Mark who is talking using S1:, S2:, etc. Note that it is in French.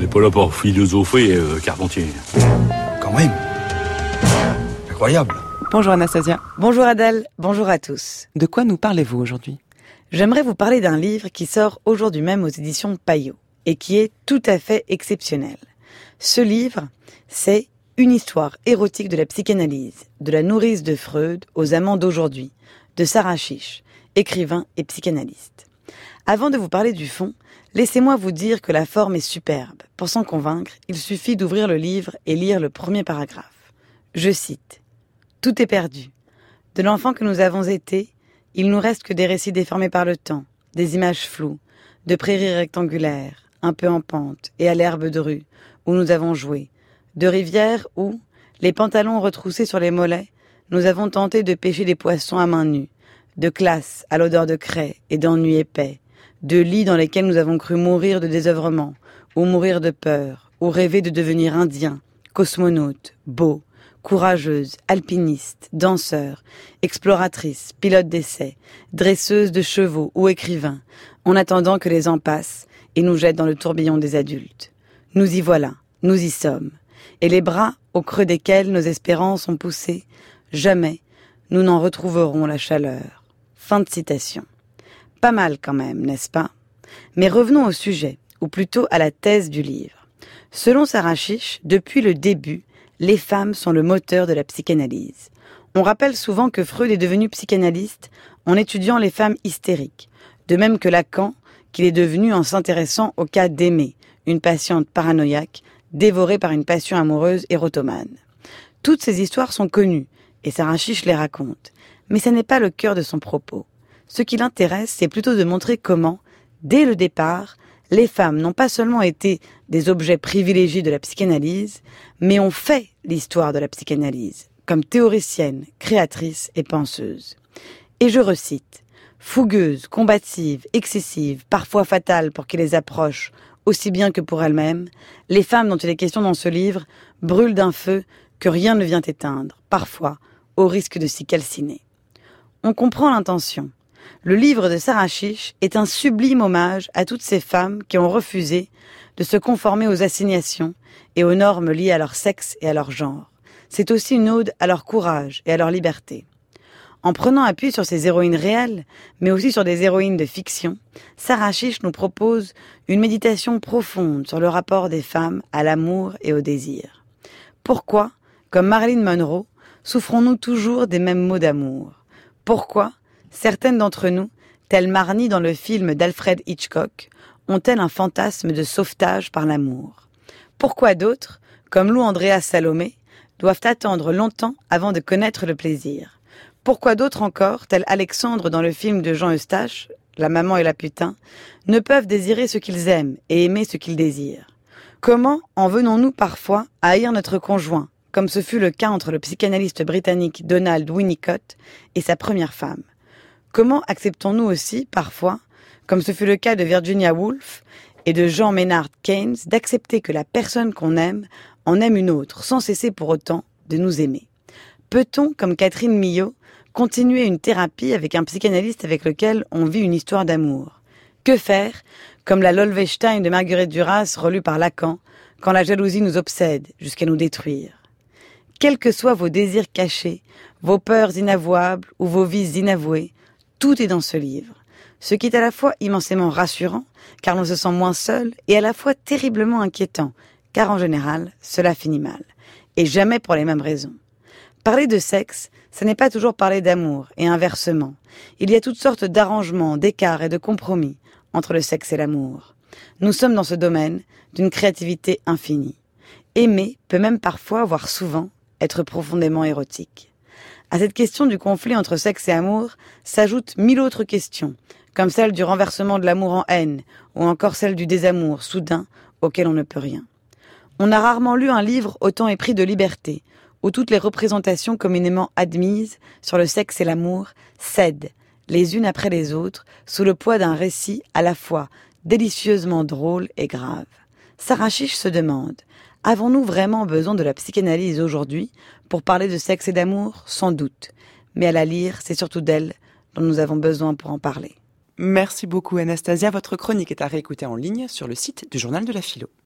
S1: n'est pas là pour philosopher, euh, Carpentier.
S2: Quand même. Incroyable.
S3: Bonjour Anastasia.
S4: Bonjour Adèle, bonjour à tous.
S3: De quoi nous parlez-vous aujourd'hui?
S4: J'aimerais vous parler d'un livre qui sort aujourd'hui même aux éditions Payot et qui est tout à fait exceptionnel. Ce livre, c'est Une histoire érotique de la psychanalyse, de la nourrice de Freud aux amants d'aujourd'hui, de Sarah Chiche, écrivain et psychanalyste. Avant de vous parler du fond, laissez-moi vous dire que la forme est superbe. Pour s'en convaincre, il suffit d'ouvrir le livre et lire le premier paragraphe. Je cite. Tout est perdu. De l'enfant que nous avons été, il nous reste que des récits déformés par le temps, des images floues, de prairies rectangulaires, un peu en pente, et à l'herbe de rue, où nous avons joué, de rivières où, les pantalons retroussés sur les mollets, nous avons tenté de pêcher des poissons à main nue, de classes à l'odeur de craie et d'ennui épais, de lits dans lesquels nous avons cru mourir de désœuvrement, ou mourir de peur, ou rêver de devenir indien, cosmonaute, beau, courageuse, alpiniste, danseur, exploratrice, pilote d'essai, dresseuse de chevaux ou écrivain, en attendant que les ans passent et nous jettent dans le tourbillon des adultes. Nous y voilà, nous y sommes, et les bras au creux desquels nos espérances ont poussé, jamais nous n'en retrouverons la chaleur. Fin de citation. Pas mal quand même, n'est-ce pas? Mais revenons au sujet, ou plutôt à la thèse du livre. Selon Sarah Chiche, depuis le début, les femmes sont le moteur de la psychanalyse. On rappelle souvent que Freud est devenu psychanalyste en étudiant les femmes hystériques, de même que Lacan, qu'il est devenu en s'intéressant au cas d'Aimée, une patiente paranoïaque, dévorée par une passion amoureuse érotomane. Toutes ces histoires sont connues, et Sarah Chiche les raconte, mais ce n'est pas le cœur de son propos. Ce qui l'intéresse, c'est plutôt de montrer comment, dès le départ, les femmes n'ont pas seulement été des objets privilégiés de la psychanalyse, mais ont fait l'histoire de la psychanalyse, comme théoricienne, créatrice et penseuse. Et je recite, fougueuse, combative, excessive, parfois fatale pour qui les approche, aussi bien que pour elles-mêmes, les femmes dont il est question dans ce livre brûlent d'un feu que rien ne vient éteindre, parfois risque de s'y calciner. On comprend l'intention. Le livre de Sarah Chiche est un sublime hommage à toutes ces femmes qui ont refusé de se conformer aux assignations et aux normes liées à leur sexe et à leur genre. C'est aussi une ode à leur courage et à leur liberté. En prenant appui sur ces héroïnes réelles, mais aussi sur des héroïnes de fiction, Sarah Chiche nous propose une méditation profonde sur le rapport des femmes à l'amour et au désir. Pourquoi, comme Marilyn Monroe, souffrons-nous toujours des mêmes mots d'amour? Pourquoi Certaines d'entre nous, telles Marnie dans le film d'Alfred Hitchcock, ont-elles un fantasme de sauvetage par l'amour? Pourquoi d'autres, comme Lou Andrea Salomé, doivent attendre longtemps avant de connaître le plaisir? Pourquoi d'autres encore, tels Alexandre dans le film de Jean Eustache, La maman et la putain, ne peuvent désirer ce qu'ils aiment et aimer ce qu'ils désirent? Comment en venons-nous parfois à haïr notre conjoint, comme ce fut le cas entre le psychanalyste britannique Donald Winnicott et sa première femme. Comment acceptons-nous aussi, parfois, comme ce fut le cas de Virginia Woolf et de Jean Maynard Keynes, d'accepter que la personne qu'on aime en aime une autre, sans cesser pour autant de nous aimer? Peut-on, comme Catherine Millot, continuer une thérapie avec un psychanalyste avec lequel on vit une histoire d'amour? Que faire, comme la Lolvestein de Marguerite Duras relue par Lacan, quand la jalousie nous obsède jusqu'à nous détruire? Quels que soient vos désirs cachés, vos peurs inavouables ou vos vices inavoués, tout est dans ce livre. Ce qui est à la fois immensément rassurant, car l'on se sent moins seul, et à la fois terriblement inquiétant, car en général, cela finit mal. Et jamais pour les mêmes raisons. Parler de sexe, ce n'est pas toujours parler d'amour, et inversement. Il y a toutes sortes d'arrangements, d'écarts et de compromis entre le sexe et l'amour. Nous sommes dans ce domaine d'une créativité infinie. Aimer peut même parfois, voire souvent, être profondément érotique. À cette question du conflit entre sexe et amour s'ajoutent mille autres questions, comme celle du renversement de l'amour en haine, ou encore celle du désamour soudain auquel on ne peut rien. On a rarement lu un livre autant épris de liberté, où toutes les représentations communément admises sur le sexe et l'amour cèdent, les unes après les autres, sous le poids d'un récit à la fois délicieusement drôle et grave. Sarah Chiche se demande Avons-nous vraiment besoin de la psychanalyse aujourd'hui pour parler de sexe et d'amour? Sans doute. Mais à la lire, c'est surtout d'elle dont nous avons besoin pour en parler.
S3: Merci beaucoup Anastasia. Votre chronique est à réécouter en ligne sur le site du Journal de la Philo.